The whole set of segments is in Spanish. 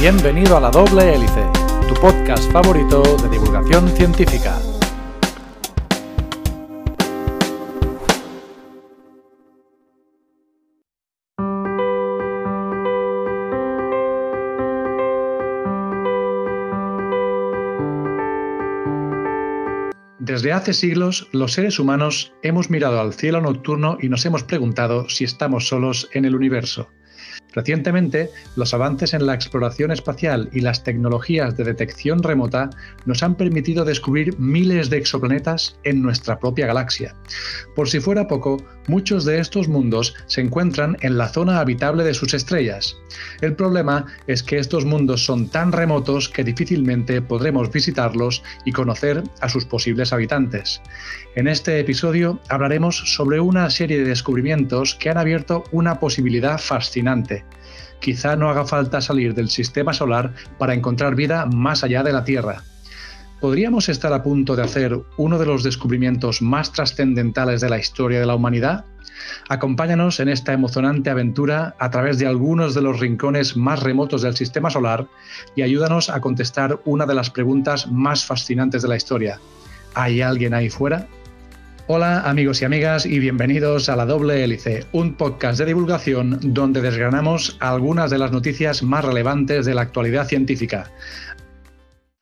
Bienvenido a La Doble Hélice, tu podcast favorito de divulgación científica. Desde hace siglos, los seres humanos hemos mirado al cielo nocturno y nos hemos preguntado si estamos solos en el universo. Recientemente, los avances en la exploración espacial y las tecnologías de detección remota nos han permitido descubrir miles de exoplanetas en nuestra propia galaxia. Por si fuera poco, muchos de estos mundos se encuentran en la zona habitable de sus estrellas. El problema es que estos mundos son tan remotos que difícilmente podremos visitarlos y conocer a sus posibles habitantes. En este episodio hablaremos sobre una serie de descubrimientos que han abierto una posibilidad fascinante quizá no haga falta salir del sistema solar para encontrar vida más allá de la Tierra. ¿Podríamos estar a punto de hacer uno de los descubrimientos más trascendentales de la historia de la humanidad? Acompáñanos en esta emocionante aventura a través de algunos de los rincones más remotos del sistema solar y ayúdanos a contestar una de las preguntas más fascinantes de la historia. ¿Hay alguien ahí fuera? Hola amigos y amigas y bienvenidos a La Doble Hélice, un podcast de divulgación donde desgranamos algunas de las noticias más relevantes de la actualidad científica.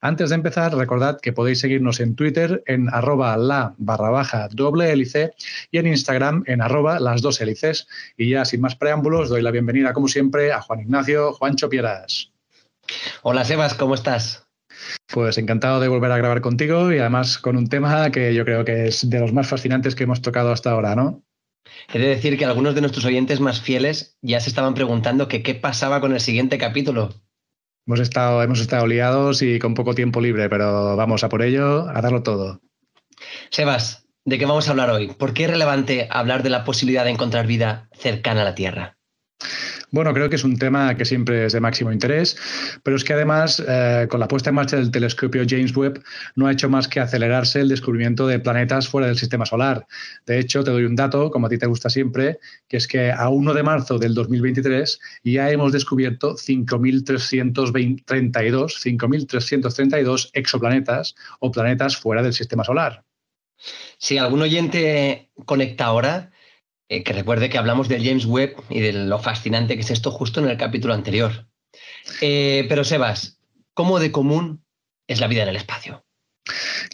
Antes de empezar, recordad que podéis seguirnos en Twitter en arroba la barra baja doble hélice y en Instagram en arroba las dos hélices. Y ya sin más preámbulos, doy la bienvenida como siempre a Juan Ignacio Juancho Pieras. Hola Sebas, ¿cómo estás? Pues encantado de volver a grabar contigo y además con un tema que yo creo que es de los más fascinantes que hemos tocado hasta ahora, ¿no? He de decir que algunos de nuestros oyentes más fieles ya se estaban preguntando que qué pasaba con el siguiente capítulo. Hemos estado, hemos estado liados y con poco tiempo libre, pero vamos a por ello, a darlo todo. Sebas, ¿de qué vamos a hablar hoy? ¿Por qué es relevante hablar de la posibilidad de encontrar vida cercana a la Tierra? Bueno, creo que es un tema que siempre es de máximo interés, pero es que además, eh, con la puesta en marcha del telescopio James Webb, no ha hecho más que acelerarse el descubrimiento de planetas fuera del sistema solar. De hecho, te doy un dato, como a ti te gusta siempre, que es que a 1 de marzo del 2023 ya hemos descubierto 5.332 5.332 exoplanetas o planetas fuera del sistema solar. Si algún oyente conecta ahora, eh, que recuerde que hablamos del James Webb y de lo fascinante que es esto justo en el capítulo anterior. Eh, pero Sebas, ¿cómo de común es la vida en el espacio?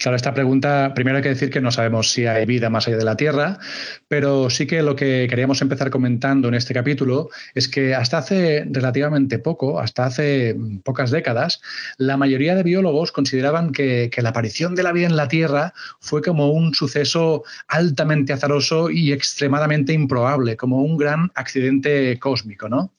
Claro, esta pregunta, primero hay que decir que no sabemos si hay vida más allá de la Tierra, pero sí que lo que queríamos empezar comentando en este capítulo es que hasta hace relativamente poco, hasta hace pocas décadas, la mayoría de biólogos consideraban que, la aparición de la vida en la Tierra fue como un suceso altamente azaroso y extremadamente improbable, como un gran accidente cósmico, ¿no?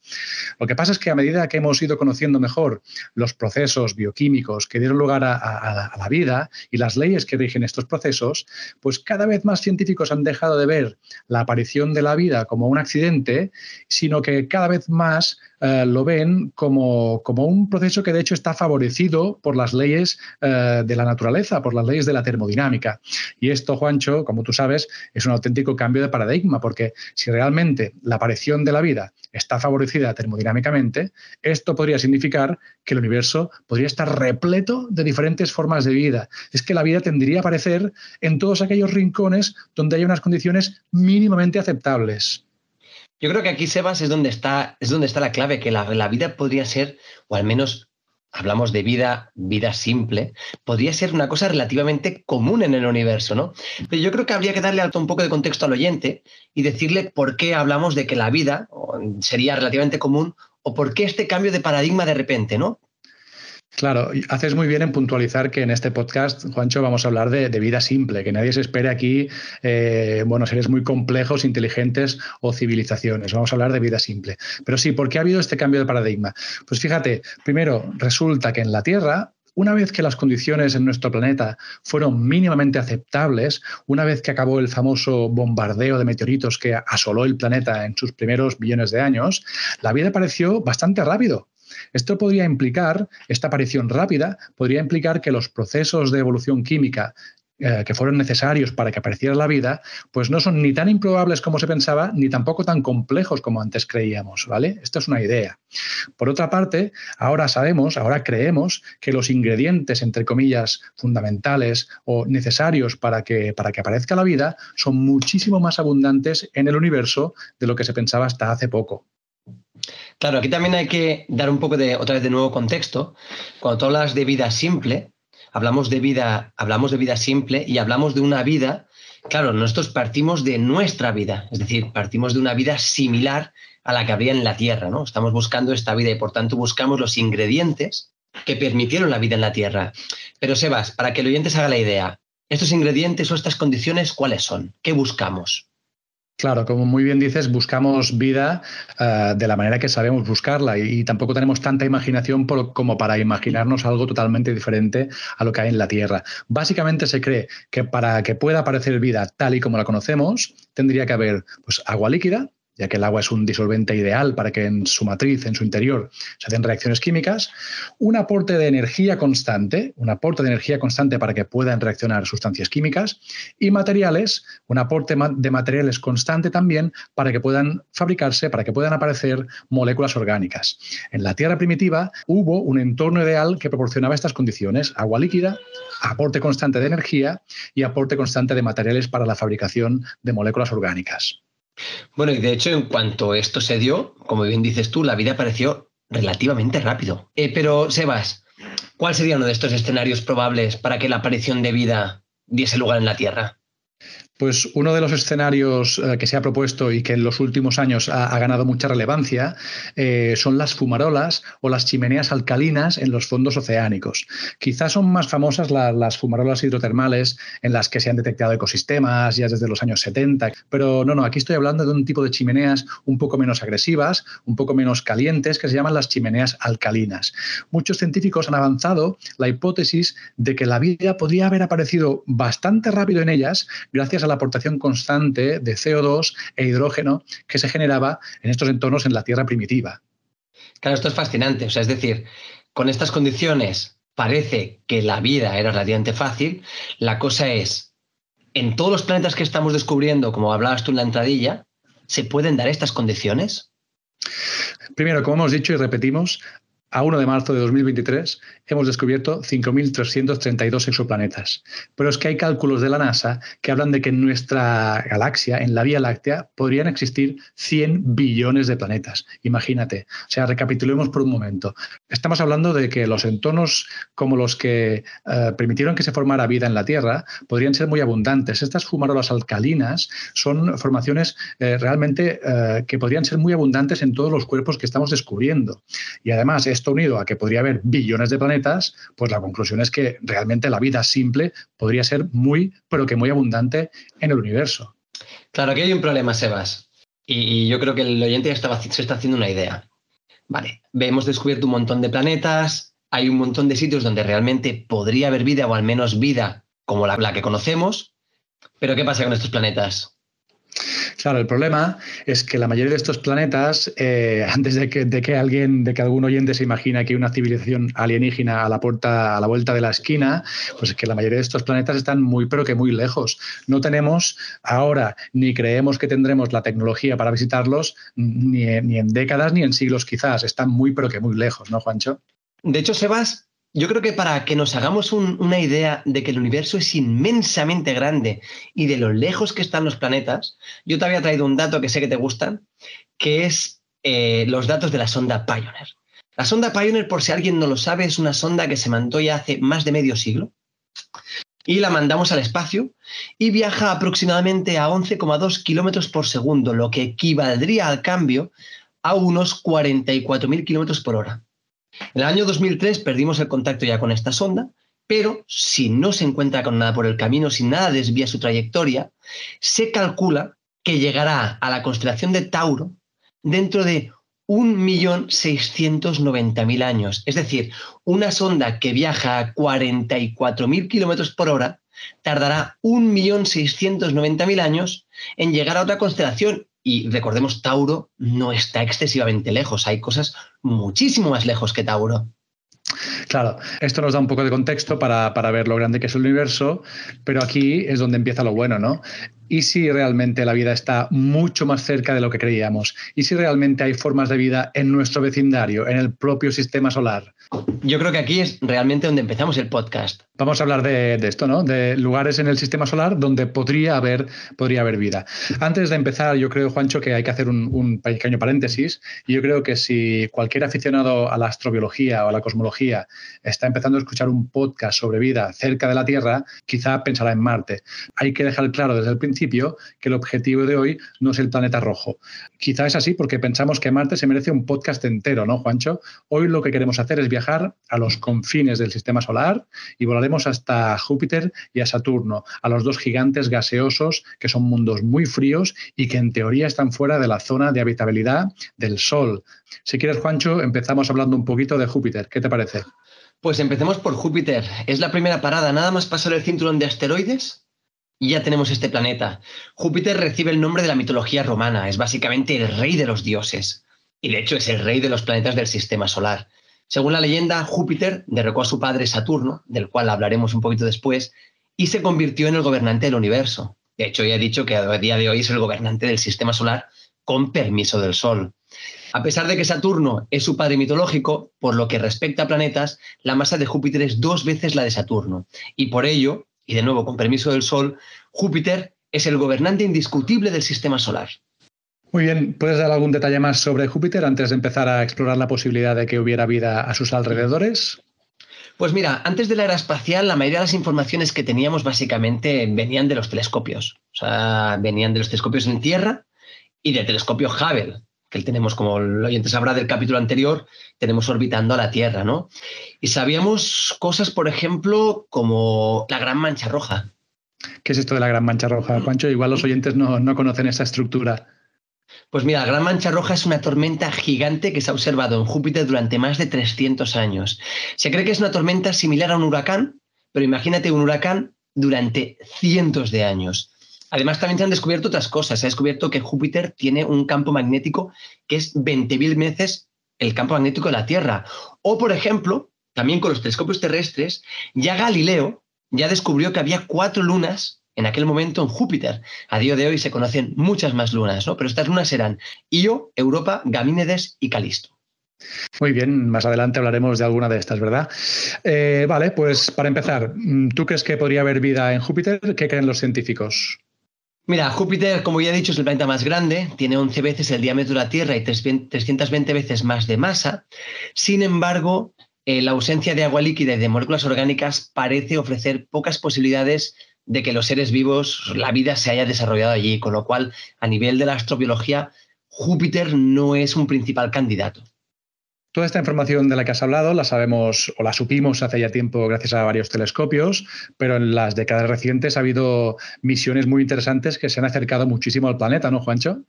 Lo que pasa es que a medida que hemos ido conociendo mejor los procesos bioquímicos que dieron lugar a la vida, y las leyes que rigen estos procesos, pues cada vez más científicos han dejado de ver la aparición de la vida como un accidente, sino que cada vez más eh, lo ven como, como, un proceso que de hecho está favorecido por las leyes eh, de la naturaleza, por las leyes de la termodinámica. Y esto, Juancho, como tú sabes, es un auténtico cambio de paradigma, porque si realmente la aparición de la vida está favorecida termodinámicamente, esto podría significar que el universo podría estar repleto de diferentes formas de vida. Es que la vida tendría a aparecer en todos aquellos rincones donde hay unas condiciones mínimamente aceptables. Yo creo que aquí, Sebas, es donde está, es donde está la clave, que la, vida podría ser, o al menos hablamos de vida, vida simple, podría ser una cosa relativamente común en el universo, ¿no? Pero yo creo que habría que darle un poco de contexto al oyente y decirle por qué hablamos de que la vida sería relativamente común o por qué este cambio de paradigma de repente, ¿no? Claro, haces muy bien en puntualizar que en este podcast, Juancho, vamos a hablar de, vida simple, que nadie se espere aquí, eh, bueno, seres muy complejos, inteligentes o civilizaciones. Vamos a hablar de vida simple. Pero sí, ¿por qué ha habido este cambio de paradigma? Pues fíjate, primero, resulta que en la Tierra una vez que las condiciones en nuestro planeta fueron mínimamente aceptables, una vez que acabó el famoso bombardeo de meteoritos que asoló el planeta en sus primeros billones de años, la vida pareció bastante rápido. Esto podría implicar, esta aparición rápida, podría implicar que los procesos de evolución química eh, que fueron necesarios para que apareciera la vida, pues no son ni tan improbables como se pensaba, ni tampoco tan complejos como antes creíamos, ¿vale? Esto es una idea. Por otra parte, ahora sabemos, ahora creemos que los ingredientes, entre comillas, fundamentales o necesarios para que, para que aparezca la vida son muchísimo más abundantes en el universo de lo que se pensaba hasta hace poco. Claro, aquí también hay que dar un poco de, otra vez de nuevo contexto. Cuando tú hablas de vida simple, hablamos de vida, hablamos de vida simple y hablamos de una vida, claro, nosotros partimos de nuestra vida, es decir, partimos de una vida similar a la que habría en la Tierra, ¿no? Estamos buscando esta vida y por tanto buscamos los ingredientes que permitieron la vida en la Tierra. Pero Sebas, para que el oyente se haga la idea, estos ingredientes o estas condiciones, ¿cuáles son? ¿Qué buscamos? Claro, como muy bien dices, buscamos vida eh, de la manera que sabemos buscarla y, tampoco tenemos tanta imaginación como para imaginarnos algo totalmente diferente a lo que hay en la Tierra. Básicamente se cree que para que pueda aparecer vida tal y como la conocemos, tendría que haber pues, agua líquida, ya que el agua es un disolvente ideal para que en su matriz, en su interior, se hacen reacciones químicas, un aporte de energía constante, un aporte de energía constante para que puedan reaccionar sustancias químicas, y materiales, un aporte de materiales constante también para que puedan fabricarse, para que puedan aparecer moléculas orgánicas. En la Tierra primitiva hubo un entorno ideal que proporcionaba estas condiciones, agua líquida, aporte constante de energía y aporte constante de materiales para la fabricación de moléculas orgánicas. Bueno, y de hecho, en cuanto esto se dio, como bien dices tú, la vida apareció relativamente rápido. Eh, pero, Sebas, ¿cuál sería uno de estos escenarios probables para que la aparición de vida diese lugar en la Tierra? Pues uno de los escenarios eh, que se ha propuesto y que en los últimos años ha, ganado mucha relevancia eh, son las fumarolas o las chimeneas alcalinas en los fondos oceánicos. Quizás son más famosas las fumarolas hidrotermales en las que se han detectado ecosistemas ya desde los años 70, pero no, no, aquí estoy hablando de un tipo de chimeneas un poco menos agresivas, un poco menos calientes, que se llaman las chimeneas alcalinas. Muchos científicos han avanzado la hipótesis de que la vida podría haber aparecido bastante rápido en ellas gracias a la aportación constante de CO2 e hidrógeno que se generaba en estos entornos en la Tierra primitiva. Claro, esto es fascinante. O sea, es decir, con estas condiciones parece que la vida era relativamente fácil. La cosa es, en todos los planetas que estamos descubriendo, como hablabas tú en la entradilla, ¿se pueden dar estas condiciones? Primero, como hemos dicho y repetimos, a 1 de marzo de 2023 hemos descubierto 5.332 exoplanetas. Pero es que hay cálculos de la NASA que hablan de que en nuestra galaxia, en la Vía Láctea, podrían existir 100 billones de planetas. Imagínate. O sea, recapitulemos por un momento. Estamos hablando de que los entornos como los que eh, permitieron que se formara vida en la Tierra podrían ser muy abundantes. Estas fumarolas alcalinas son formaciones eh, realmente eh, que podrían ser muy abundantes en todos los cuerpos que estamos descubriendo. Y además, esto unido a que podría haber billones de planetas, pues la conclusión es que realmente la vida simple podría ser muy, pero que muy abundante en el universo. Claro, aquí hay un problema, Sebas. Y, yo creo que el oyente ya estaba, se está haciendo una idea. Vale, hemos descubierto un montón de planetas, hay un montón de sitios donde realmente podría haber vida o al menos vida como la que conocemos, pero ¿qué pasa con estos planetas? Claro, el problema es que la mayoría de estos planetas, eh, antes de que, alguien, de que algún oyente se imagina que hay una civilización alienígena a la puerta, a la vuelta de la esquina, pues es que la mayoría de estos planetas están muy, pero que muy lejos. No tenemos ahora ni creemos que tendremos la tecnología para visitarlos ni, ni en décadas ni en siglos quizás. Están muy, pero que muy lejos, ¿no, Juancho? De hecho, Sebas, yo creo que para que nos hagamos una idea de que el universo es inmensamente grande y de lo lejos que están los planetas, yo te había traído un dato que sé que te gustan, que es eh, los datos de la sonda Pioneer. La sonda Pioneer, por si alguien no lo sabe, es una sonda que se mandó ya hace más de medio siglo y la mandamos al espacio y viaja aproximadamente a 11,2 kilómetros por segundo, lo que equivaldría al cambio a unos 44.000 kilómetros por hora. En el año 2003 perdimos el contacto ya con esta sonda, pero si no se encuentra con nada por el camino, si nada desvía su trayectoria, se calcula que llegará a la constelación de Tauro dentro de 1.690.000 años. Es decir, una sonda que viaja a 44.000 kilómetros por hora tardará 1.690.000 años en llegar a otra constelación y recordemos, Tauro no está excesivamente lejos, hay cosas muchísimo más lejos que Tauro. Claro, esto nos da un poco de contexto para, para, ver lo grande que es el universo, pero aquí es donde empieza lo bueno, ¿no? ¿Y si realmente la vida está mucho más cerca de lo que creíamos? ¿Y si realmente hay formas de vida en nuestro vecindario, en el propio sistema solar? Yo creo que aquí es realmente donde empezamos el podcast. Vamos a hablar de, esto, ¿no? De lugares en el sistema solar donde podría haber, podría haber vida. Antes de empezar, yo creo, Juancho, que hay que hacer un, un pequeño paréntesis. Y yo creo que si cualquier aficionado a la astrobiología o a la cosmología está empezando a escuchar un podcast sobre vida cerca de la Tierra, quizá pensará en Marte. Hay que dejar claro desde el principio que el objetivo de hoy no es el planeta rojo. Quizá es así porque pensamos que Marte se merece un podcast entero, ¿no, Juancho? Hoy lo que queremos hacer es viajar a los confines del sistema solar y volar hasta Júpiter y a Saturno, a los dos gigantes gaseosos que son mundos muy fríos y que en teoría están fuera de la zona de habitabilidad del Sol. Si quieres, Juancho, empezamos hablando un poquito de Júpiter. ¿Qué te parece? Pues empecemos por Júpiter. Es la primera parada, nada más pasar el cinturón de asteroides y ya tenemos este planeta. Júpiter recibe el nombre de la mitología romana, es básicamente el rey de los dioses y de hecho es el rey de los planetas del sistema solar. Según la leyenda, Júpiter derrocó a su padre Saturno, del cual hablaremos un poquito después, y se convirtió en el gobernante del universo. De hecho, ya he dicho que a día de hoy es el gobernante del sistema solar con permiso del Sol. A pesar de que Saturno es su padre mitológico, por lo que respecta a planetas, la masa de Júpiter es dos veces la de Saturno. Y por ello, y de nuevo con permiso del Sol, Júpiter es el gobernante indiscutible del sistema solar. Muy bien, ¿puedes dar algún detalle más sobre Júpiter antes de empezar a explorar la posibilidad de que hubiera vida a sus alrededores? Pues mira, antes de la era espacial, la mayoría de las informaciones que teníamos básicamente venían de los telescopios. O sea, venían de los telescopios en Tierra y del telescopio Hubble, que tenemos, como el oyente sabrá del capítulo anterior, tenemos orbitando a la Tierra, ¿no? Y sabíamos cosas, por ejemplo, como la Gran Mancha Roja. ¿Qué es esto de la Gran Mancha Roja, Juancho? Igual los oyentes no, no conocen esa estructura. Pues mira, la Gran Mancha Roja es una tormenta gigante que se ha observado en Júpiter durante más de 300 años. Se cree que es una tormenta similar a un huracán, pero imagínate un huracán durante cientos de años. Además, también se han descubierto otras cosas. Se ha descubierto que Júpiter tiene un campo magnético que es 20.000 veces el campo magnético de la Tierra. O, por ejemplo, también con los telescopios terrestres, ya Galileo ya descubrió que había cuatro lunas en aquel momento en Júpiter. A día de hoy se conocen muchas más lunas, ¿no? Pero estas lunas eran Io, Europa, Gamínedes y Calisto. Muy bien, más adelante hablaremos de alguna de estas, ¿verdad? Eh, vale, pues para empezar, ¿tú crees que podría haber vida en Júpiter? ¿Qué creen los científicos? Mira, Júpiter, como ya he dicho, es el planeta más grande, tiene 11 veces el diámetro de la Tierra y 320 veces más de masa. Sin embargo, eh, la ausencia de agua líquida y de moléculas orgánicas parece ofrecer pocas posibilidades de que los seres vivos, la vida se haya desarrollado allí, con lo cual, a nivel de la astrobiología, Júpiter no es un principal candidato. Toda esta información de la que has hablado la sabemos o la supimos hace ya tiempo gracias a varios telescopios, pero en las décadas recientes ha habido misiones muy interesantes que se han acercado muchísimo al planeta, ¿no, Juancho?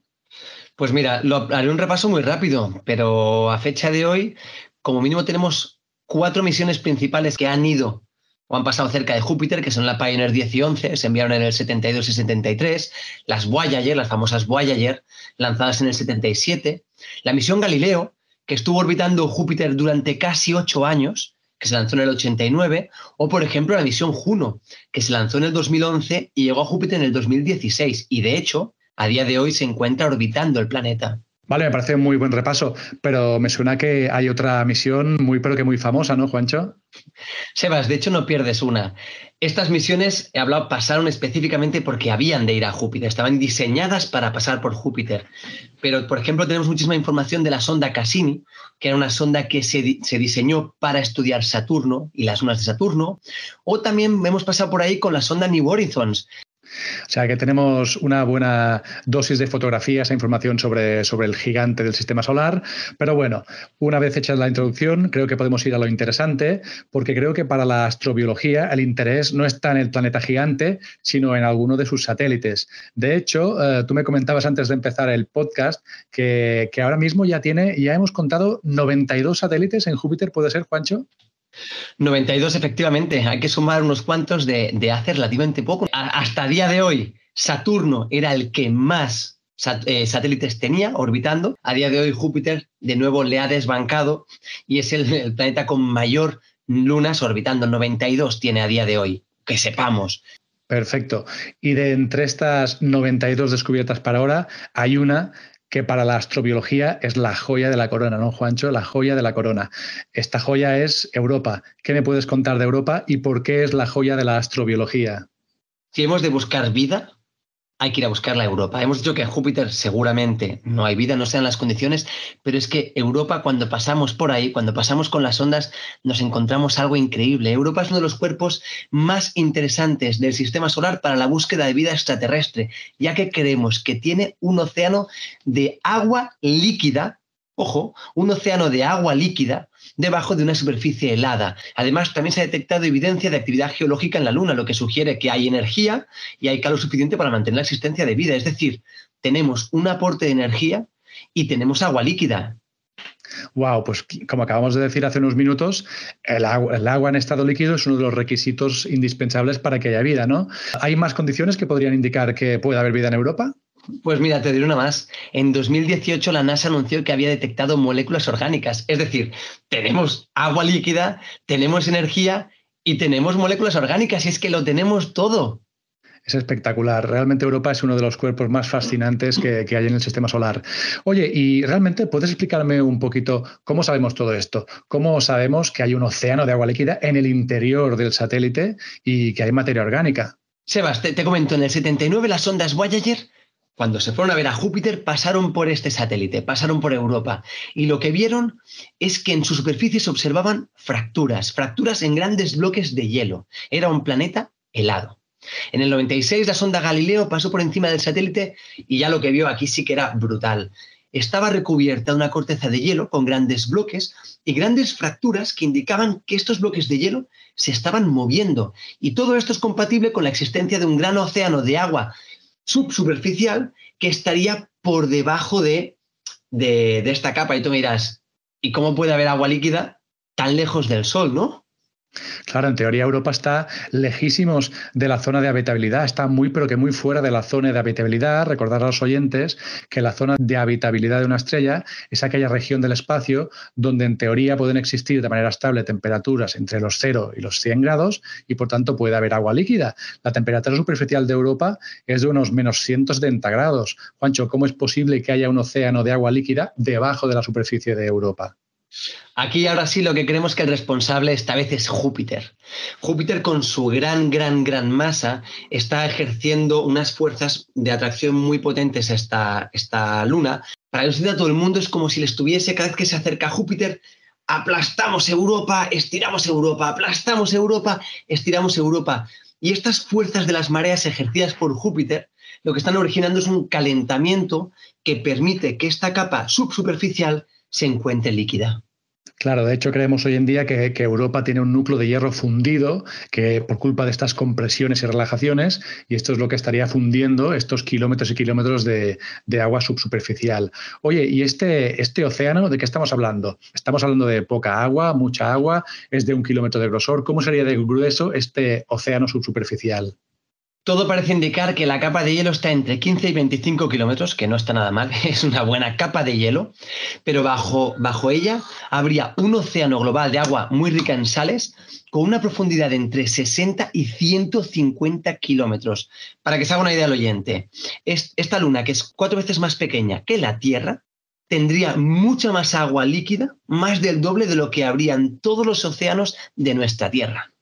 Pues mira, lo, haré un repaso muy rápido, pero a fecha de hoy, como mínimo tenemos cuatro misiones principales que han ido o han pasado cerca de Júpiter, que son la Pioneer 10 y 11, se enviaron en el 72 y 73, las Voyager, las famosas Voyager, lanzadas en el 77, la misión Galileo, que estuvo orbitando Júpiter durante casi ocho años, que se lanzó en el 89, o por ejemplo la misión Juno, que se lanzó en el 2011 y llegó a Júpiter en el 2016, y de hecho, a día de hoy se encuentra orbitando el planeta. Vale, me parece un muy buen repaso, pero me suena que hay otra misión muy, pero que muy famosa, ¿no, Juancho? Sebas, de hecho no pierdes una. Estas misiones, hablado, pasaron específicamente porque habían de ir a Júpiter, estaban diseñadas para pasar por Júpiter. Pero, por ejemplo, tenemos muchísima información de la sonda Cassini, que era una sonda que se, se diseñó para estudiar Saturno y las lunas de Saturno. O también hemos pasado por ahí con la sonda New Horizons, o sea que tenemos una buena dosis de fotografías e información sobre, sobre el gigante del sistema solar. Pero bueno, una vez hecha la introducción, creo que podemos ir a lo interesante, porque creo que para la astrobiología el interés no está en el planeta gigante, sino en alguno de sus satélites. De hecho, eh, tú me comentabas antes de empezar el podcast que, que ahora mismo ya tiene, ya hemos contado 92 satélites en Júpiter, ¿puede ser, Juancho? 92, efectivamente. Hay que sumar unos cuantos de, hace relativamente poco. hasta día de hoy, Saturno era el que más eh, satélites tenía orbitando. A día de hoy, Júpiter de nuevo le ha desbancado y es el, planeta con mayor lunas orbitando, 92 tiene a día de hoy, que sepamos. Perfecto. Y de entre estas 92 descubiertas para ahora, hay una que para la astrobiología es la joya de la corona, ¿no, Juancho? La joya de la corona. Esta joya es Europa. ¿Qué me puedes contar de Europa y por qué es la joya de la astrobiología? Si hemos de buscar vida, hay que ir a buscarla a Europa. Hemos dicho que en Júpiter seguramente no hay vida, no sean las condiciones, pero es que Europa, cuando pasamos por ahí, cuando pasamos con las ondas, nos encontramos algo increíble. Europa es uno de los cuerpos más interesantes del sistema solar para la búsqueda de vida extraterrestre, ya que creemos que tiene un océano de agua líquida, ojo, un océano de agua líquida debajo de una superficie helada. Además, también se ha detectado evidencia de actividad geológica en la Luna, lo que sugiere que hay energía y hay calor suficiente para mantener la existencia de vida. Es decir, tenemos un aporte de energía y tenemos agua líquida. Wow, pues como acabamos de decir hace unos minutos, el agua, en estado líquido es uno de los requisitos indispensables para que haya vida, ¿no? ¿Hay más condiciones que podrían indicar que puede haber vida en Europa? Pues mira, te diré una más. En 2018 la NASA anunció que había detectado moléculas orgánicas. Es decir, tenemos agua líquida, tenemos energía y tenemos moléculas orgánicas y es que lo tenemos todo. Es espectacular. Realmente Europa es uno de los cuerpos más fascinantes que, que, hay en el sistema solar. Oye, y realmente puedes explicarme un poquito cómo sabemos todo esto. ¿Cómo sabemos que hay un océano de agua líquida en el interior del satélite y que hay materia orgánica? Sebas, te, te comento, en el 79 las ondas Voyager cuando se fueron a ver a Júpiter, pasaron por este satélite, pasaron por Europa, y lo que vieron es que en su superficie se observaban fracturas, fracturas en grandes bloques de hielo. Era un planeta helado. En el 96 la sonda Galileo pasó por encima del satélite y ya lo que vio aquí sí que era brutal. Estaba recubierta una corteza de hielo con grandes bloques y grandes fracturas que indicaban que estos bloques de hielo se estaban moviendo. Y todo esto es compatible con la existencia de un gran océano de agua subsuperficial que estaría por debajo de, de, esta capa. Y tú miras, ¿y cómo puede haber agua líquida tan lejos del Sol, no? Claro, en teoría Europa está lejísimos de la zona de habitabilidad, está muy pero que muy fuera de la zona de habitabilidad. Recordar a los oyentes que la zona de habitabilidad de una estrella es aquella región del espacio donde en teoría pueden existir de manera estable temperaturas entre los 0 y los 100 grados y por tanto puede haber agua líquida. La temperatura superficial de Europa es de unos menos 170 grados. Juancho, ¿cómo es posible que haya un océano de agua líquida debajo de la superficie de Europa? Aquí ahora sí lo que creemos que el responsable esta vez es Júpiter. Júpiter con su gran, gran, gran masa está ejerciendo unas fuerzas de atracción muy potentes a esta, esta luna. Para que a todo el mundo es como si le estuviese cada vez que se acerca a Júpiter, aplastamos Europa, estiramos Europa, aplastamos Europa, estiramos Europa. Y estas fuerzas de las mareas ejercidas por Júpiter lo que están originando es un calentamiento que permite que esta capa subsuperficial se encuentre líquida. Claro, de hecho creemos hoy en día que, Europa tiene un núcleo de hierro fundido que por culpa de estas compresiones y relajaciones, y esto es lo que estaría fundiendo estos kilómetros y kilómetros de, agua subsuperficial. Oye, ¿y este, este océano de qué estamos hablando? Estamos hablando de poca agua, mucha agua, es de un kilómetro de grosor. ¿Cómo sería de grueso este océano subsuperficial? Todo parece indicar que la capa de hielo está entre 15 y 25 kilómetros, que no está nada mal, es una buena capa de hielo, pero bajo, bajo ella habría un océano global de agua muy rica en sales con una profundidad de entre 60 y 150 kilómetros. Para que se haga una idea al oyente, esta luna, que es cuatro veces más pequeña que la Tierra, tendría mucha más agua líquida, más del doble de lo que habría en todos los océanos de nuestra Tierra.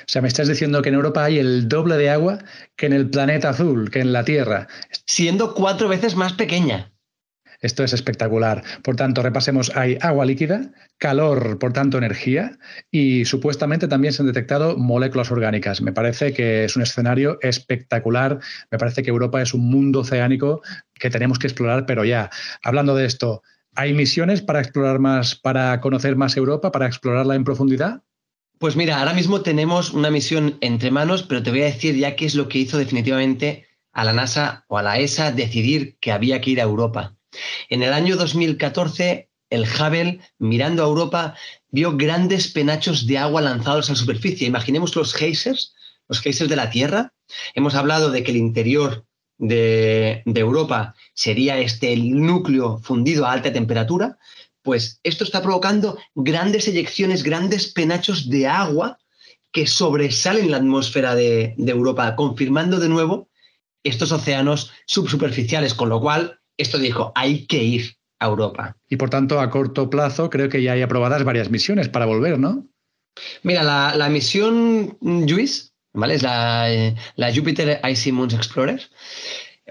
O sea, me estás diciendo que en Europa hay el doble de agua que en el planeta azul, que en la Tierra. Siendo cuatro veces más pequeña. Esto es espectacular. Por tanto, repasemos, hay agua líquida, calor, por tanto, energía, y supuestamente también se han detectado moléculas orgánicas. Me parece que es un escenario espectacular. Me parece que Europa es un mundo oceánico que tenemos que explorar, pero ya, hablando de esto, ¿hay misiones para explorar más, para conocer más Europa, para explorarla en profundidad? Pues mira, ahora mismo tenemos una misión entre manos, pero te voy a decir ya qué es lo que hizo definitivamente a la NASA o a la ESA decidir que había que ir a Europa. En el año 2014, el Hubble, mirando a Europa, vio grandes penachos de agua lanzados a la superficie. Imaginemos los geysers, los geysers de la Tierra. Hemos hablado de que el interior de, de Europa sería este núcleo fundido a alta temperatura, Pues esto está provocando grandes eyecciones, grandes penachos de agua que sobresalen en la atmósfera de, Europa, confirmando de nuevo estos océanos subsuperficiales, con lo cual esto dijo, hay que ir a Europa. Y por tanto, a corto plazo, creo que ya hay aprobadas varias misiones para volver, ¿no? Mira, la, misión JUICE, ¿vale? Es la, eh, la Jupiter Icy Moons Explorer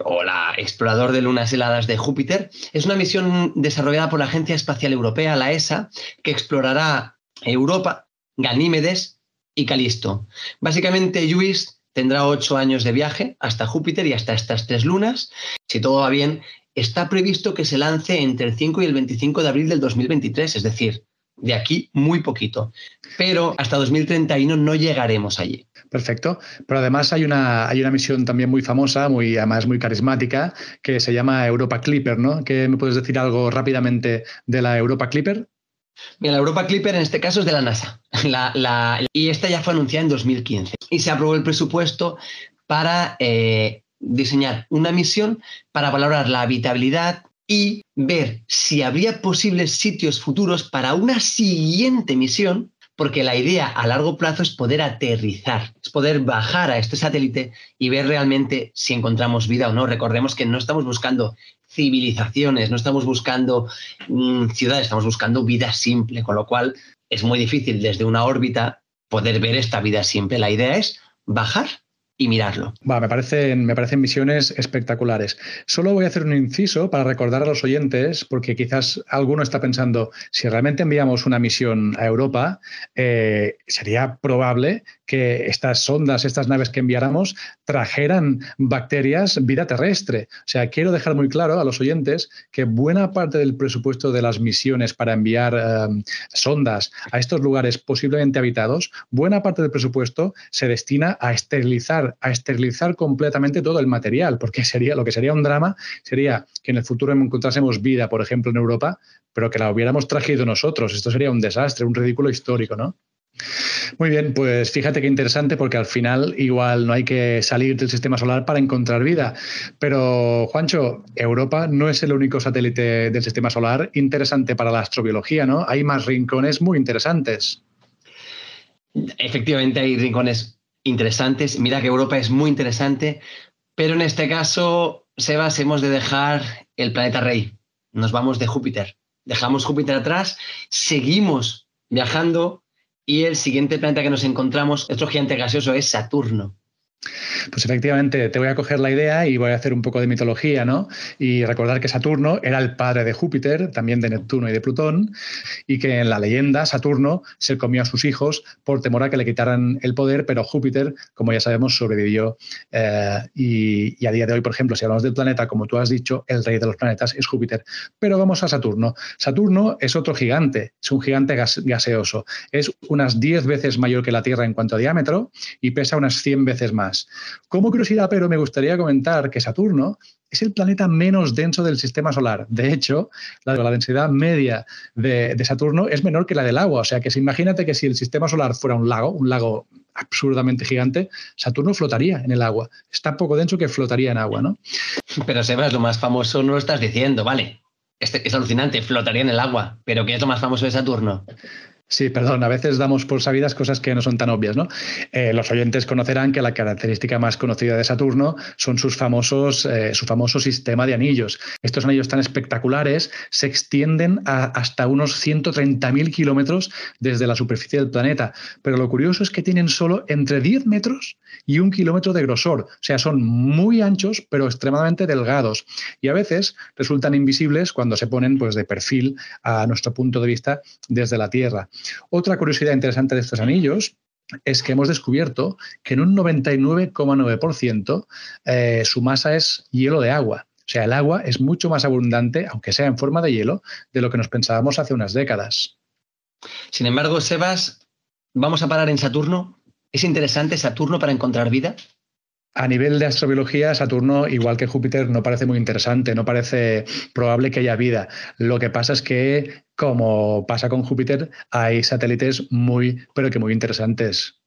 o la Explorador de Lunas Heladas de Júpiter, es una misión desarrollada por la Agencia Espacial Europea, la ESA, que explorará Europa, Ganímedes y Calisto. Básicamente, JUICE tendrá ocho años de viaje hasta Júpiter y hasta estas tres lunas. Si todo va bien, está previsto que se lance entre el 5 y el 25 de abril del 2023, es decir, de aquí muy poquito. Pero hasta 2031 no llegaremos allí. Perfecto. Pero además hay una, hay una misión también muy famosa, muy, además muy carismática, que se llama Europa Clipper, ¿no? ¿Qué me puedes decir algo rápidamente de la Europa Clipper? Mira, la Europa Clipper en este caso es de la NASA. y esta ya fue anunciada en 2015. Y se aprobó el presupuesto para eh, diseñar una misión para valorar la habitabilidad y ver si habría posibles sitios futuros para una siguiente misión, porque la idea a largo plazo es poder aterrizar, es poder bajar a este satélite y ver realmente si encontramos vida o no. Recordemos que no estamos buscando civilizaciones, no estamos buscando mm, ciudades, estamos buscando vida simple, con lo cual es muy difícil desde una órbita poder ver esta vida simple. La idea es bajar y mirarlo. me, parecen, me parecen misiones espectaculares. Solo voy a hacer un inciso para recordar a los oyentes, porque quizás alguno está pensando, si realmente enviamos una misión a Europa, eh, sería probable que estas sondas, estas naves que enviáramos, trajeran bacterias, vida terrestre. O sea, quiero dejar muy claro a los oyentes que buena parte del presupuesto de las misiones para enviar em, sondas a estos lugares posiblemente habitados, buena parte del presupuesto se destina a esterilizar, a esterilizar completamente todo el material, porque sería lo que sería un drama sería que en el futuro encontrásemos vida, por ejemplo, en Europa, pero que la hubiéramos traído nosotros. Esto sería un desastre, un ridículo histórico, ¿no? Muy bien, pues fíjate qué interesante porque al final igual no hay que salir del sistema solar para encontrar vida. Pero Juancho, Europa no es el único satélite del sistema solar interesante para la astrobiología, ¿no? Hay más rincones muy interesantes. Efectivamente hay rincones interesantes. Mira que Europa es muy interesante, pero en este caso, Sebas, hemos de dejar el planeta rey. Nos vamos de Júpiter. Dejamos Júpiter atrás, seguimos viajando y el siguiente planeta que nos encontramos, otro gigante gaseoso, es Saturno. Pues efectivamente, te voy a coger la idea y voy a hacer un poco de mitología, ¿no? Y recordar que Saturno era el padre de Júpiter, también de Neptuno y de Plutón, y que en la leyenda Saturno se comió a sus hijos por temor a que le quitaran el poder, pero Júpiter, como ya sabemos, sobrevivió. Eh, y, a día de hoy, por ejemplo, si hablamos del planeta, como tú has dicho, el rey de los planetas es Júpiter. Pero vamos a Saturno. Saturno es otro gigante, es un gigante gaseoso. Es unas 10 veces mayor que la Tierra en cuanto a diámetro y pesa unas 100 veces más. Como curiosidad, pero me gustaría comentar que Saturno es el planeta menos denso del sistema solar. De hecho, la, la densidad media de, Saturno es menor que la del agua. O sea que si, imagínate que si el sistema solar fuera un lago, un lago absurdamente gigante, Saturno flotaría en el agua. Es tan poco denso que flotaría en agua, ¿no? Pero Sebas, lo más famoso no lo estás diciendo, ¿vale? Este, es alucinante, flotaría en el agua. Pero ¿qué es lo más famoso de Saturno? Sí, perdón, a veces damos por sabidas cosas que no son tan obvias, ¿no? Eh, los oyentes conocerán que la característica más conocida de Saturno son sus famosos, eh, su famoso sistema de anillos. Estos anillos tan espectaculares se extienden a hasta unos 130.000 kilómetros desde la superficie del planeta, pero lo curioso es que tienen solo entre 10 metros y un kilómetro de grosor, o sea, son muy anchos pero extremadamente delgados y a veces resultan invisibles cuando se ponen pues, de perfil a nuestro punto de vista desde la Tierra. Otra curiosidad interesante de estos anillos es que hemos descubierto que en un 99,9% eh, su masa es hielo de agua. O sea, el agua es mucho más abundante, aunque sea en forma de hielo, de lo que nos pensábamos hace unas décadas. Sin embargo, Sebas, ¿vamos a parar en Saturno? ¿Es interesante Saturno para encontrar vida? A nivel de astrobiología, Saturno, igual que Júpiter, no parece muy interesante, no parece probable que haya vida. Lo que pasa es que como pasa con Júpiter, hay satélites muy, pero que muy interesantes.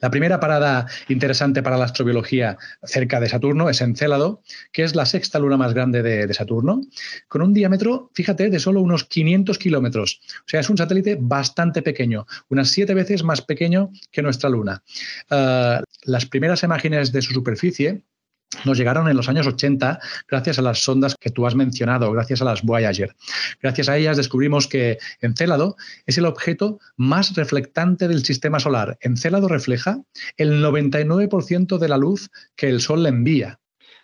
La primera parada interesante para la astrobiología cerca de Saturno es Encélado, que es la sexta luna más grande de, Saturno, con un diámetro, fíjate, de solo unos 500 kilómetros. O sea, es un satélite bastante pequeño, unas siete veces más pequeño que nuestra luna. Ah, las primeras imágenes de su superficie nos llegaron en los años 80 gracias a las sondas que tú has mencionado, gracias a las Voyager. Gracias a ellas descubrimos que Encélado es el objeto más reflectante del sistema solar. Encélado refleja el 99% de la luz que el Sol le envía.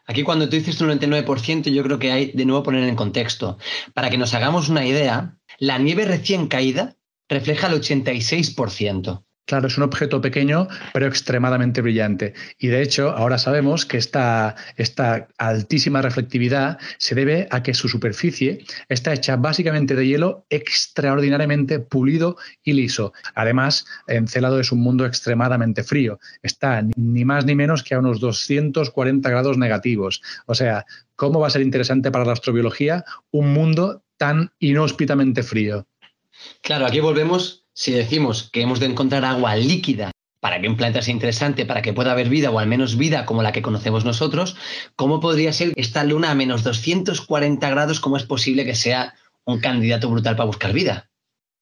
Aquí cuando tú dices un 99%, yo creo que hay de nuevo poner en contexto. Para que nos hagamos una idea, la nieve recién caída refleja el 86%. Claro, es un objeto pequeño, pero extremadamente brillante. Y de hecho, ahora sabemos que esta, esta, altísima reflectividad se debe a que su superficie está hecha básicamente de hielo extraordinariamente pulido y liso. Además, Encelado es un mundo extremadamente frío. Está ni más ni menos que a unos 240 grados negativos. O sea, ¿cómo va a ser interesante para la astrobiología un mundo tan inhóspitamente frío? Claro, aquí volvemos si decimos que hemos de encontrar agua líquida para que un planeta sea interesante, para que pueda haber vida o al menos vida como la que conocemos nosotros, ¿cómo podría ser esta luna a menos 240 grados? ¿Cómo es posible que sea un candidato brutal para buscar vida?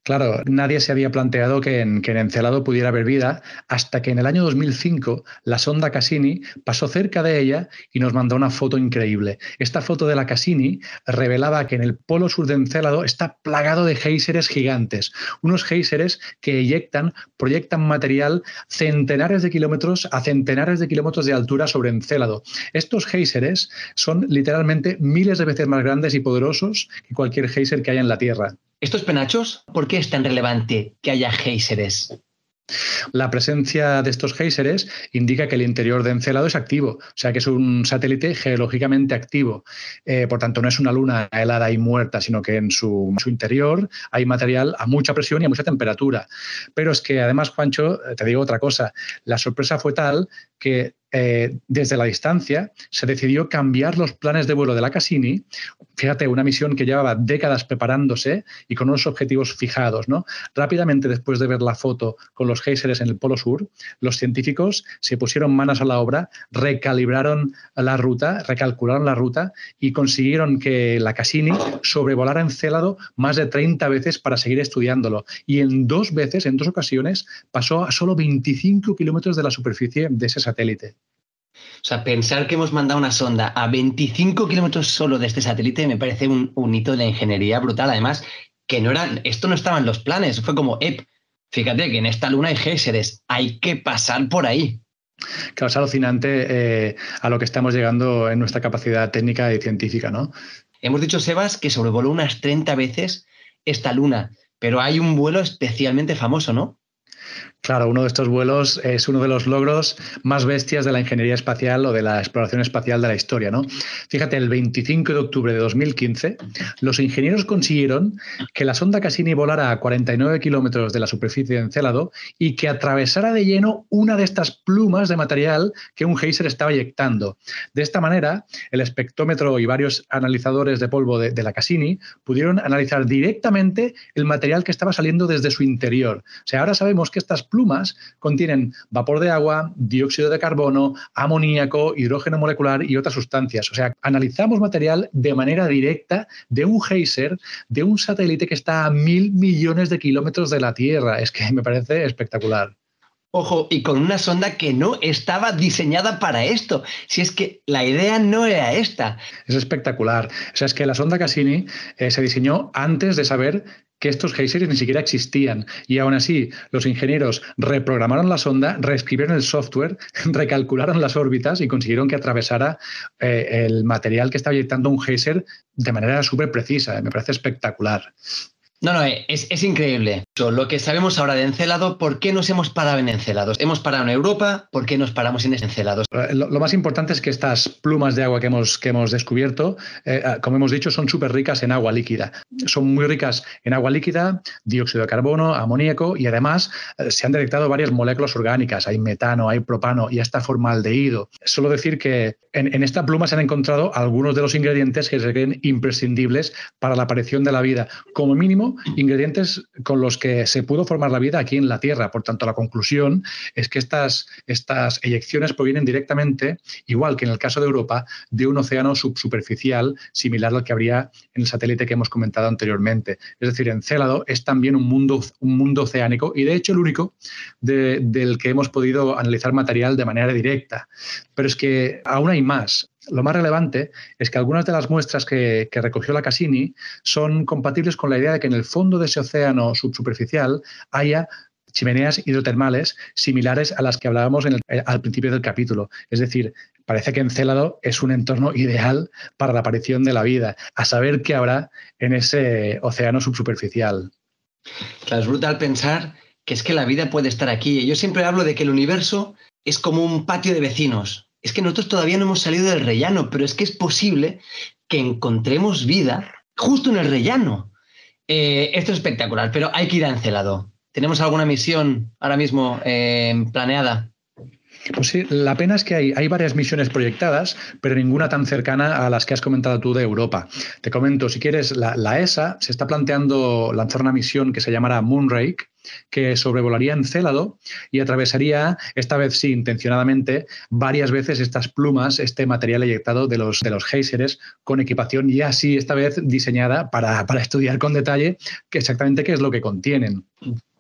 Claro, nadie se había planteado que en, que Encelado pudiera haber vida hasta que en el año 2005 la sonda Cassini pasó cerca de ella y nos mandó una foto increíble. Esta foto de la Cassini revelaba que en el polo sur de Encelado está plagado de géiseres gigantes, unos géiseres que eyectan, proyectan material centenares de kilómetros a centenares de kilómetros de altura sobre Encelado. Estos géiseres son literalmente miles de veces más grandes y poderosos que cualquier géiser que haya en la Tierra. ¿Estos penachos? ¿Por qué es tan relevante que haya géiseres? La presencia de estos géiseres indica que el interior de Encelado es activo, o sea que es un satélite geológicamente activo. Eh, por tanto, no es una luna helada y muerta, sino que en su, su, interior hay material a mucha presión y a mucha temperatura. Pero es que además, Juancho, te digo otra cosa, la sorpresa fue tal que eh, desde la distancia se decidió cambiar los planes de vuelo de la Cassini. Fíjate, una misión que llevaba décadas preparándose y con unos objetivos fijados. ¿no? Rápidamente, después de ver la foto con los géiseres en el Polo Sur, los científicos se pusieron manos a la obra, recalibraron la ruta, recalcularon la ruta y consiguieron que la Cassini sobrevolara Encélado más de 30 veces para seguir estudiándolo. Y en dos veces, en dos ocasiones, pasó a solo 25 kilómetros de la superficie de ese satélite. O sea, pensar que hemos mandado una sonda a 25 kilómetros solo de este satélite me parece un, hito de la ingeniería brutal. Además, que no era, esto no estaba en los planes. Fue como, ep, fíjate que en esta luna hay géiseres, hay que pasar por ahí. Claro, es alucinante eh, a lo que estamos llegando en nuestra capacidad técnica y científica, ¿no? Hemos dicho, Sebas, que sobrevoló unas 30 veces esta luna, pero hay un vuelo especialmente famoso, ¿no? Claro, uno de estos vuelos es uno de los logros más bestias de la ingeniería espacial o de la exploración espacial de la historia. ¿no? Fíjate, el 25 de octubre de 2015, los ingenieros consiguieron que la sonda Cassini volara a 49 kilómetros de la superficie de Encélado y que atravesara de lleno una de estas plumas de material que un geyser estaba eyectando. De esta manera, el espectrómetro y varios analizadores de polvo de, de la Cassini pudieron analizar directamente el material que estaba saliendo desde su interior. O sea, ahora sabemos que estas plumas contienen vapor de agua, dióxido de carbono, amoníaco, hidrógeno molecular y otras sustancias. O sea, analizamos material de manera directa de un geyser, de un satélite que está a mil millones de kilómetros de la Tierra. Es que me parece espectacular. Ojo, y con una sonda que no estaba diseñada para esto. Si es que la idea no era esta. Es espectacular. O sea, es que la sonda Cassini eh, se diseñó antes de saber que estos geysers ni siquiera existían. Y aún así, los ingenieros reprogramaron la sonda, reescribieron el software, recalcularon las órbitas y consiguieron que atravesara eh, el material que estaba eyectando un geyser de manera súper precisa. Me parece espectacular. No, no, es, es, increíble. Lo que sabemos ahora de Encelado, ¿por qué nos hemos parado en Encelados? Hemos parado en Europa, ¿por qué nos paramos en Encelados? Eh, lo, más importante es que estas plumas de agua que hemos, que hemos descubierto, eh, ah, como hemos dicho, son súper ricas en agua líquida. Son muy ricas en agua líquida, dióxido de carbono, amoníaco y además eh, se han detectado varias moléculas orgánicas. Hay metano, hay propano y hasta formaldehído. Solo decir que en, en esta pluma se han encontrado algunos de los ingredientes que se creen imprescindibles para la aparición de la vida. Como mínimo, ingredientes con los que se pudo formar la vida aquí en la Tierra. Por tanto, la conclusión es que estas, estas eyecciones provienen directamente, igual que en el caso de Europa, de un océano subsuperficial similar al que habría en el satélite que hemos comentado anteriormente. Es decir, Encélado es también un mundo, un mundo oceánico y de hecho el único del que hemos podido analizar material de manera directa. Pero es que aún hay más. Lo más relevante es que algunas de las muestras que, recogió la Cassini son compatibles con la idea de que en el fondo de ese océano subsuperficial haya chimeneas hidrotermales similares a las que hablábamos eh, al principio del capítulo. Es decir, parece que Encélado es un entorno ideal para la aparición de la vida, a saber qué habrá en ese océano subsuperficial. Claro, es brutal pensar que es que la vida puede estar aquí. Yo siempre hablo de que el universo es como un patio de vecinos es que nosotros todavía no hemos salido del rellano, pero es que es posible que encontremos vida justo en el rellano. Eh, esto es espectacular, pero hay que ir a Encelado. ¿Tenemos alguna misión ahora mismo eh, planeada? Pues sí, la pena es que hay, hay, varias misiones proyectadas, pero ninguna tan cercana a las que has comentado tú de Europa. Te comento, si quieres, la, ESA se está planteando lanzar una misión que se llamará Moonrake, que sobrevolaría Encélado y atravesaría, esta vez sí, intencionadamente, varias veces estas plumas, este material eyectado de los, de los con equipación ya sí, esta vez diseñada para, para estudiar con detalle exactamente qué es lo que contienen.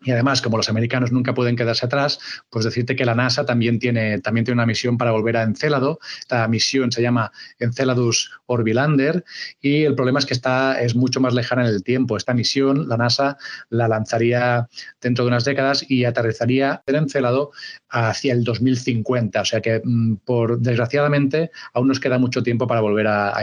Y además, como los americanos nunca pueden quedarse atrás, pues decirte que la NASA también tiene, también tiene una misión para volver a Encélado. Esta misión se llama Enceladus Orbilander y el problema es que está, es mucho más lejana en el tiempo. Esta misión, la NASA la lanzaría dentro de unas décadas y aterrizaría en Encélado hacia el 2050. O sea que, mm, por desgraciadamente, aún nos queda mucho tiempo para volver a, a.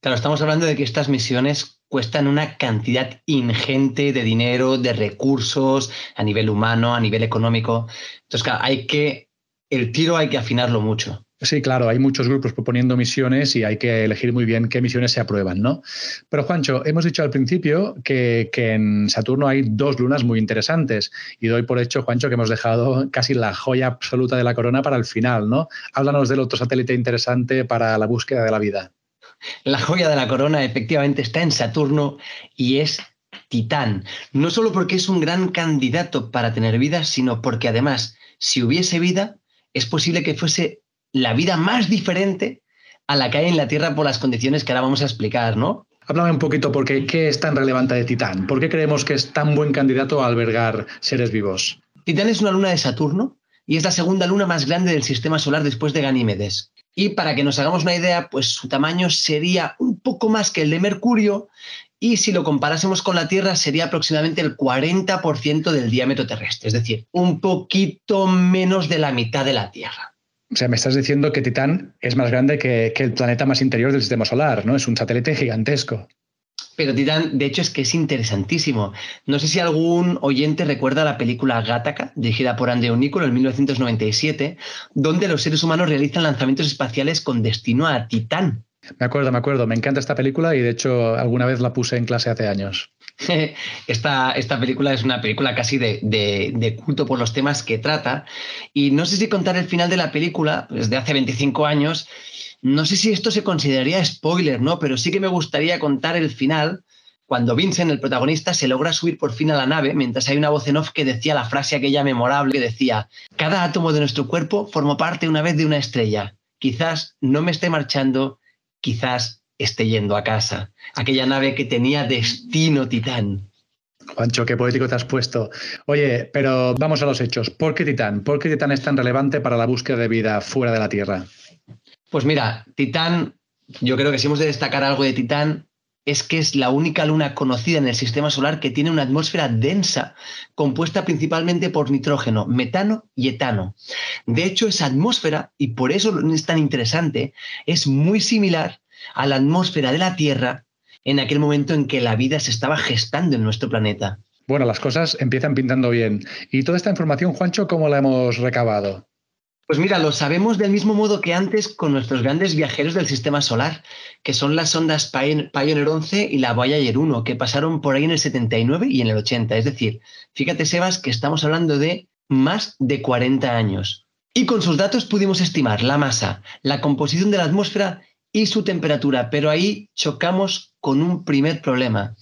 Claro, estamos hablando de que estas misiones cuestan una cantidad ingente de dinero, de recursos a nivel humano, a nivel económico. Entonces, claro, hay que, el tiro hay que afinarlo mucho. Sí, claro, hay muchos grupos proponiendo misiones y hay que elegir muy bien qué misiones se aprueban, ¿no? Pero Juancho, hemos dicho al principio que, en Saturno hay dos lunas muy interesantes y doy por hecho, Juancho, que hemos dejado casi la joya absoluta de la corona para el final, ¿no? Háblanos del otro satélite interesante para la búsqueda de la vida. La joya de la corona efectivamente está en Saturno y es Titán. No solo porque es un gran candidato para tener vida, sino porque además, si hubiese vida, es posible que fuese la vida más diferente a la que hay en la Tierra por las condiciones que ahora vamos a explicar, ¿no? Háblame un poquito porque qué es tan relevante de Titán. ¿Por qué creemos que es tan buen candidato a albergar seres vivos? Titán es una luna de Saturno y es la segunda luna más grande del sistema solar después de Ganímedes. Y para que nos hagamos una idea, pues su tamaño sería un poco más que el de Mercurio y si lo comparásemos con la Tierra sería aproximadamente el 40% del diámetro terrestre, es decir, un poquito menos de la mitad de la Tierra. O sea, me estás diciendo que Titán es más grande que, que el planeta más interior del sistema solar, ¿no? Es un satélite gigantesco. Pero Titán, de hecho, es que es interesantísimo. No sé si algún oyente recuerda la película Gattaca, dirigida por Andreu Nicolo en 1997, donde los seres humanos realizan lanzamientos espaciales con destino a Titán. Me acuerdo, me acuerdo. Me encanta esta película y de hecho alguna vez la puse en clase hace años. Esta, esta película es una película casi de, de, culto por los temas que trata. Y no sé si contar el final de la película, desde hace 25 años, no sé si esto se consideraría spoiler, ¿no? Pero sí que me gustaría contar el final, cuando Vincent, el protagonista, se logra subir por fin a la nave, mientras hay una voz en off que decía la frase aquella memorable que decía, cada átomo de nuestro cuerpo formó parte una vez de una estrella. Quizás no me esté marchando, quizás esté yendo a casa. Aquella nave que tenía destino titán. Juancho, qué poético te has puesto. Oye, pero vamos a los hechos. ¿Por qué Titán? ¿Por qué Titán es tan relevante para la búsqueda de vida fuera de la Tierra? Pues mira, Titán, yo creo que si hemos de destacar algo de Titán, es que es la única luna conocida en el sistema solar que tiene una atmósfera densa, compuesta principalmente por nitrógeno, metano y etano. De hecho, esa atmósfera, y por eso es tan interesante, es muy similar a la atmósfera de la Tierra en aquel momento en que la vida se estaba gestando en nuestro planeta. Bueno, las cosas empiezan pintando bien. ¿Y toda esta información, Juancho, cómo la hemos recabado? Pues mira, lo sabemos del mismo modo que antes con nuestros grandes viajeros del sistema solar, que son las sondas Pioneer 11 y la Voyager 1, que pasaron por ahí en el 79 y en el 80. Es decir, fíjate, Sebas, que estamos hablando de más de 40 años. Y con sus datos pudimos estimar la masa, la composición de la atmósfera y su temperatura, pero ahí chocamos con un primer problema.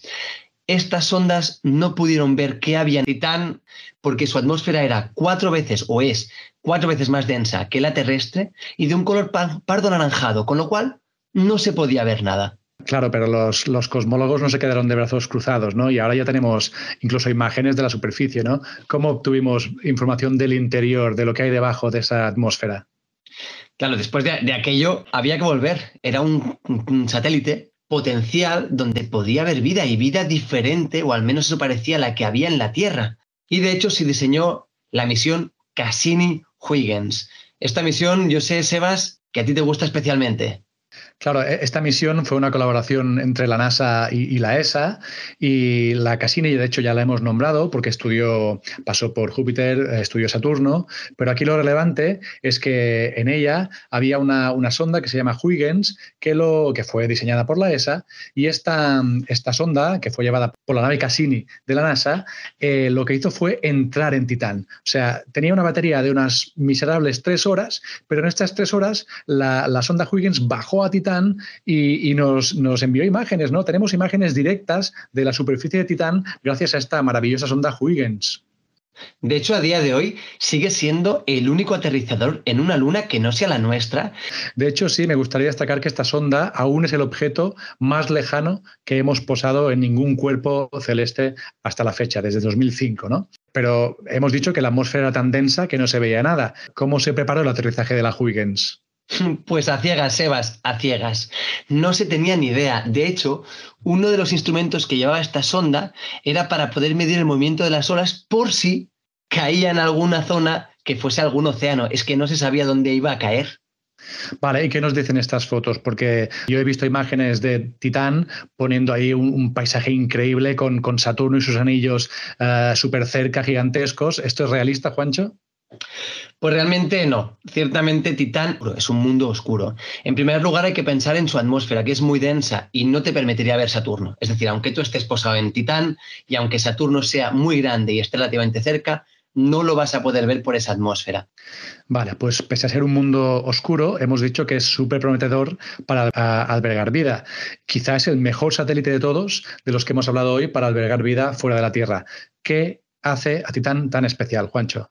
Estas sondas no pudieron ver qué había en Titán porque su atmósfera era cuatro veces o es cuatro veces más densa que la terrestre y de un color pardo anaranjado, con lo cual no se podía ver nada. Claro, pero los, los, cosmólogos no se quedaron de brazos cruzados, ¿no? Y ahora ya tenemos incluso imágenes de la superficie, ¿no? ¿Cómo obtuvimos información del interior, de lo que hay debajo de esa atmósfera? Claro, después de, aquello había que volver. Era un, satélite potencial donde podía haber vida y vida diferente, o al menos eso parecía la que había en la Tierra. Y de hecho se diseñó la misión Cassini-Huygens. Esta misión, yo sé, Sebas, que a ti te gusta especialmente. Claro, e-, esta misión fue una colaboración entre la NASA y, la ESA y la Cassini, de hecho ya la hemos nombrado porque estudió, pasó por Júpiter, eh, estudió Saturno, pero aquí lo relevante es que en ella había una, sonda que se llama Huygens que, lo, que fue diseñada por la ESA y esta, esta sonda, que fue llevada por la nave Cassini de la NASA, eh, lo que hizo fue entrar en Titán. O sea, tenía una batería de unas miserables tres horas, pero en estas tres horas la, la sonda Huygens bajó a Titán y, nos, nos, envió imágenes, ¿no? Tenemos imágenes directas de la superficie de Titán gracias a esta maravillosa sonda Huygens. De hecho, a día de hoy sigue siendo el único aterrizador en una luna que no sea la nuestra. De hecho, sí, me gustaría destacar que esta sonda aún es el objeto más lejano que hemos posado en ningún cuerpo celeste hasta la fecha, desde 2005, ¿no? Pero hemos dicho que la atmósfera era tan densa que no se veía nada. ¿Cómo se preparó el aterrizaje de la Huygens? Pues a ciegas, Sebas, a ciegas. No se tenía ni idea. De hecho, uno de los instrumentos que llevaba esta sonda era para poder medir el movimiento de las olas por si caía en alguna zona que fuese algún océano. Es que no se sabía dónde iba a caer. Vale, ¿y qué nos dicen estas fotos? Porque yo he visto imágenes de Titán poniendo ahí un, paisaje increíble con, Saturno y sus anillos uh, súper cerca, gigantescos. ¿Esto es realista, Juancho? Pues realmente no. Ciertamente Titán es un mundo oscuro. En primer lugar hay que pensar en su atmósfera, que es muy densa y no te permitiría ver Saturno. Es decir, aunque tú estés posado en Titán y aunque Saturno sea muy grande y esté relativamente cerca, no lo vas a poder ver por esa atmósfera. Vale, pues pese a ser un mundo oscuro, hemos dicho que es súper prometedor para albergar vida. Quizá es el mejor satélite de todos de los que hemos hablado hoy para albergar vida fuera de la Tierra. ¿Qué hace a Titán tan especial, Juancho?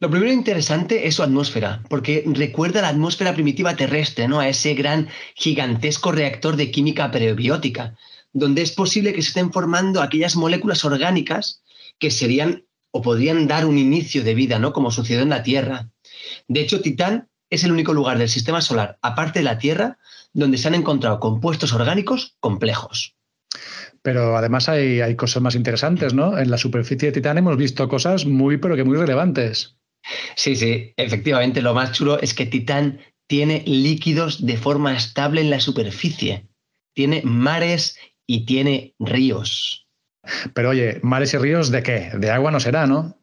Lo primero interesante es su atmósfera, porque recuerda la atmósfera primitiva terrestre, ¿no? A ese gran gigantesco reactor de química prebiótica, donde es posible que se estén formando aquellas moléculas orgánicas que serían o podrían dar un inicio de vida, ¿no? Como sucedió en la Tierra. De hecho, Titán es el único lugar del sistema solar, aparte de la Tierra, donde se han encontrado compuestos orgánicos complejos. Pero además hay, hay, cosas más interesantes, ¿no? En la superficie de Titán hemos visto cosas muy, pero que muy relevantes. Sí, sí, efectivamente, lo más chulo es que Titán tiene líquidos de forma estable en la superficie, tiene mares y tiene ríos. Pero oye, mares y ríos de qué? De agua no será, ¿no?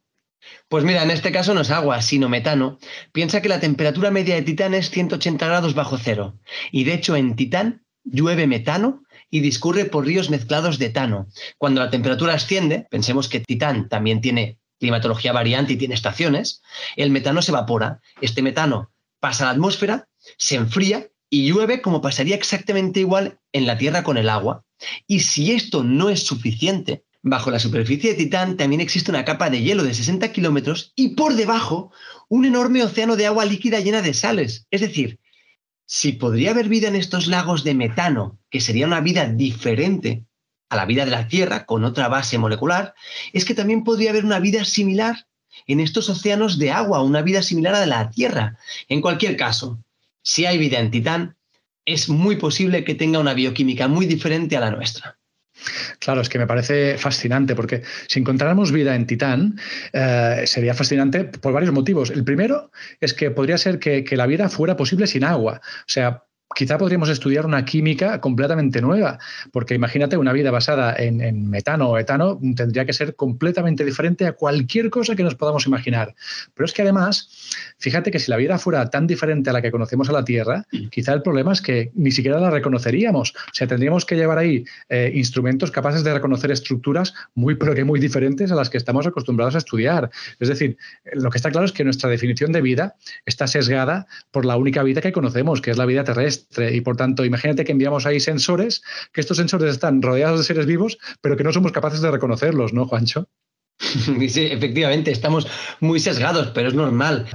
Pues mira, en este caso no es agua, sino metano. Piensa que la temperatura media de Titán es 180 grados bajo cero. Y de hecho en Titán llueve metano y discurre por ríos mezclados de etano. Cuando la temperatura asciende, pensemos que Titán también tiene climatología variante y tiene estaciones, el metano se evapora. Este metano pasa a la atmósfera, se enfría y llueve como pasaría exactamente igual en la Tierra con el agua. Y si esto no es suficiente, bajo la superficie de Titán también existe una capa de hielo de 60 kilómetros y por debajo un enorme océano de agua líquida llena de sales. Es decir, si podría haber vida en estos lagos de metano, que sería una vida diferente a la vida de la Tierra con otra base molecular, es que también podría haber una vida similar en estos océanos de agua, una vida similar a la Tierra. En cualquier caso, si hay vida en Titán, es muy posible que tenga una bioquímica muy diferente a la nuestra. Claro, es que me parece fascinante porque si encontráramos vida en Titán, eh, sería fascinante por varios motivos. El primero es que podría ser que, que, la vida fuera posible sin agua. O sea, quizá podríamos estudiar una química completamente nueva, porque imagínate una vida basada en, metano o etano tendría que ser completamente diferente a cualquier cosa que nos podamos imaginar. Pero es que además, fíjate que si la vida fuera tan diferente a la que conocemos a la Tierra, quizá el problema es que ni siquiera la reconoceríamos. O sea, tendríamos que llevar ahí eh, instrumentos capaces de reconocer estructuras muy, pero que muy diferentes a las que estamos acostumbrados a estudiar. Es decir, lo que está claro es que nuestra definición de vida está sesgada por la única vida que conocemos, que es la vida terrestre y por tanto imagínate que enviamos ahí sensores, que estos sensores están rodeados de seres vivos, pero que no somos capaces de reconocerlos, ¿no, Juancho? Sí, efectivamente, estamos muy sesgados, pero es normal.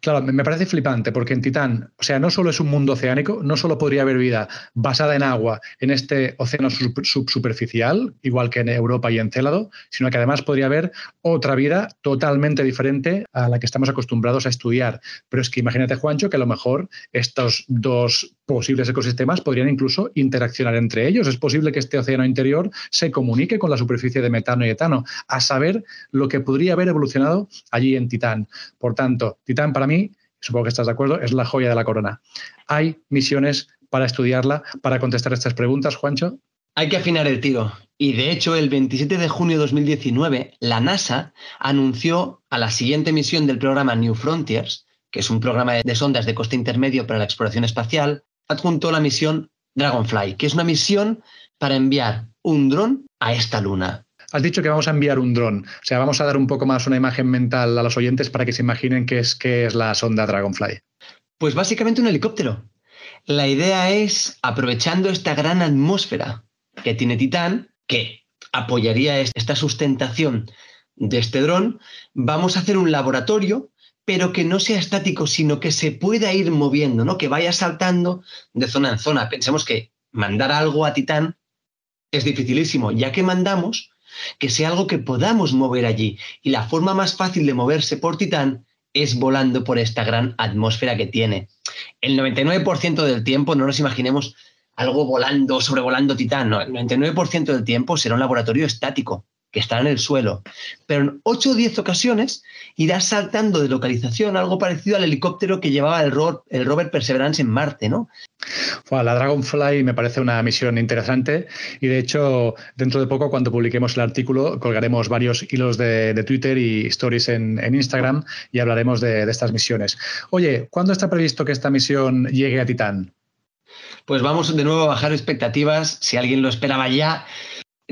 Claro, me parece flipante porque en Titán, o sea, no solo es un mundo oceánico, no solo podría haber vida basada en agua en este océano subsuperficial, igual que en Europa y en Célado, sino que además podría haber otra vida totalmente diferente a la que estamos acostumbrados a estudiar. Pero es que imagínate, Juancho, que a lo mejor estos dos posibles ecosistemas podrían incluso interaccionar entre ellos. Es posible que este océano interior se comunique con la superficie de metano y etano, a saber lo que podría haber evolucionado allí en Titán. Por tanto, Titán para mí, supongo que estás de acuerdo, es la joya de la corona. Hay misiones para estudiarla, para contestar estas preguntas, Juancho. Hay que afinar el tiro. Y de hecho, el 27 de junio de 2019, la NASA anunció a la siguiente misión del programa New Frontiers, que es un programa de sondas de coste intermedio para la exploración espacial, adjuntó la misión Dragonfly, que es una misión para enviar un dron a esta luna. Has dicho que vamos a enviar un dron, o sea, vamos a dar un poco más una imagen mental a los oyentes para que se imaginen qué es, qué es la sonda Dragonfly. Pues básicamente un helicóptero. La idea es, aprovechando esta gran atmósfera que tiene Titán, que apoyaría esta sustentación de este dron, vamos a hacer un laboratorio pero que no sea estático, sino que se pueda ir moviendo, ¿no? Que vaya saltando de zona en zona. Pensemos que mandar algo a Titán es dificilísimo, ya que mandamos que sea algo que podamos mover allí. Y la forma más fácil de moverse por Titán es volando por esta gran atmósfera que tiene. El 99% del tiempo, no nos imaginemos algo volando, sobrevolando Titán, no, el 99% del tiempo será un laboratorio estático que estará en el suelo. Pero en 8 o 10 ocasiones irá saltando de localización, algo parecido al helicóptero que llevaba el, rover Perseverance en Marte, ¿no? la Dragonfly me parece una misión interesante y de hecho dentro de poco cuando publiquemos el artículo colgaremos varios hilos de, Twitter y stories en, Instagram y hablaremos de, de estas misiones. Oye, ¿cuándo está previsto que esta misión llegue a Titán? Pues vamos de nuevo a bajar expectativas. Si alguien lo esperaba ya,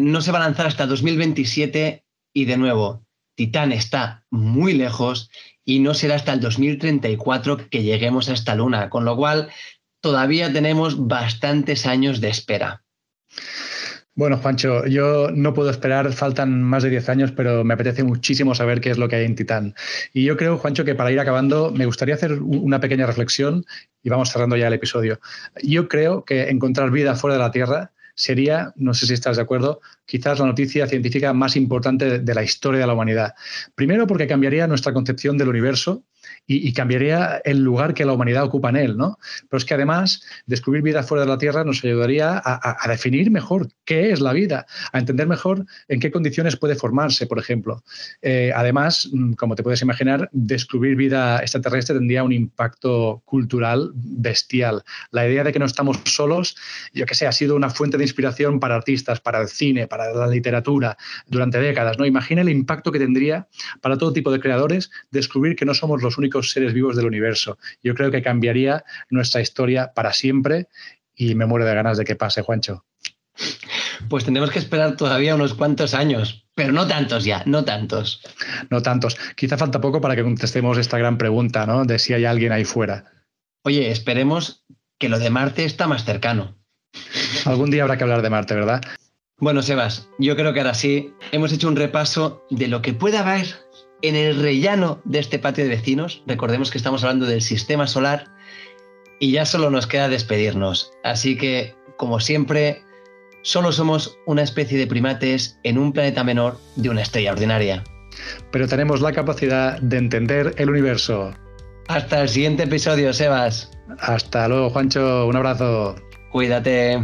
no se va a lanzar hasta 2027 y de nuevo, Titán está muy lejos y no será hasta el 2034 que lleguemos a esta luna, con lo cual todavía tenemos bastantes años de espera. Bueno, Juancho, yo no puedo esperar, faltan más de 10 años, pero me apetece muchísimo saber qué es lo que hay en Titán. Y yo creo, Juancho, que para ir acabando, me gustaría hacer una pequeña reflexión y vamos cerrando ya el episodio. Yo creo que encontrar vida fuera de la Tierra sería, no sé si estás de acuerdo, quizás la noticia científica más importante de la historia de la humanidad. Primero porque cambiaría nuestra concepción del universo y, cambiaría el lugar que la humanidad ocupa en él, ¿no? Pero es que además descubrir vida fuera de la Tierra nos ayudaría a, definir mejor qué es la vida, a entender mejor en qué condiciones puede formarse, por ejemplo. Eh, además, mm, como te puedes imaginar, descubrir vida extraterrestre tendría un impacto cultural bestial. La idea de que no estamos solos, yo que sé, ha sido una fuente de inspiración para artistas, para el cine, para la literatura durante décadas, ¿no? Imagina el impacto que tendría para todo tipo de creadores descubrir que no somos los únicos seres vivos del universo. Yo creo que cambiaría nuestra historia para siempre y me muero de ganas de que pase, Juancho. Pues tendremos que esperar todavía unos cuantos años, pero no tantos ya, no tantos. No tantos. Quizá falta poco para que contestemos esta gran pregunta, ¿no? De si hay alguien ahí fuera. Oye, esperemos que lo de Marte está más cercano. Algún día habrá que hablar de Marte, ¿verdad? Bueno, Sebas, yo creo que ahora sí hemos hecho un repaso de lo que puede haber en el rellano de este patio de vecinos. Recordemos que estamos hablando del sistema solar y ya solo nos queda despedirnos. Así que, como siempre, solo somos una especie de primates en un planeta menor de una estrella ordinaria. Pero tenemos la capacidad de entender el universo. Hasta el siguiente episodio, Sebas. Hasta luego, Juancho. Un abrazo. Cuídate.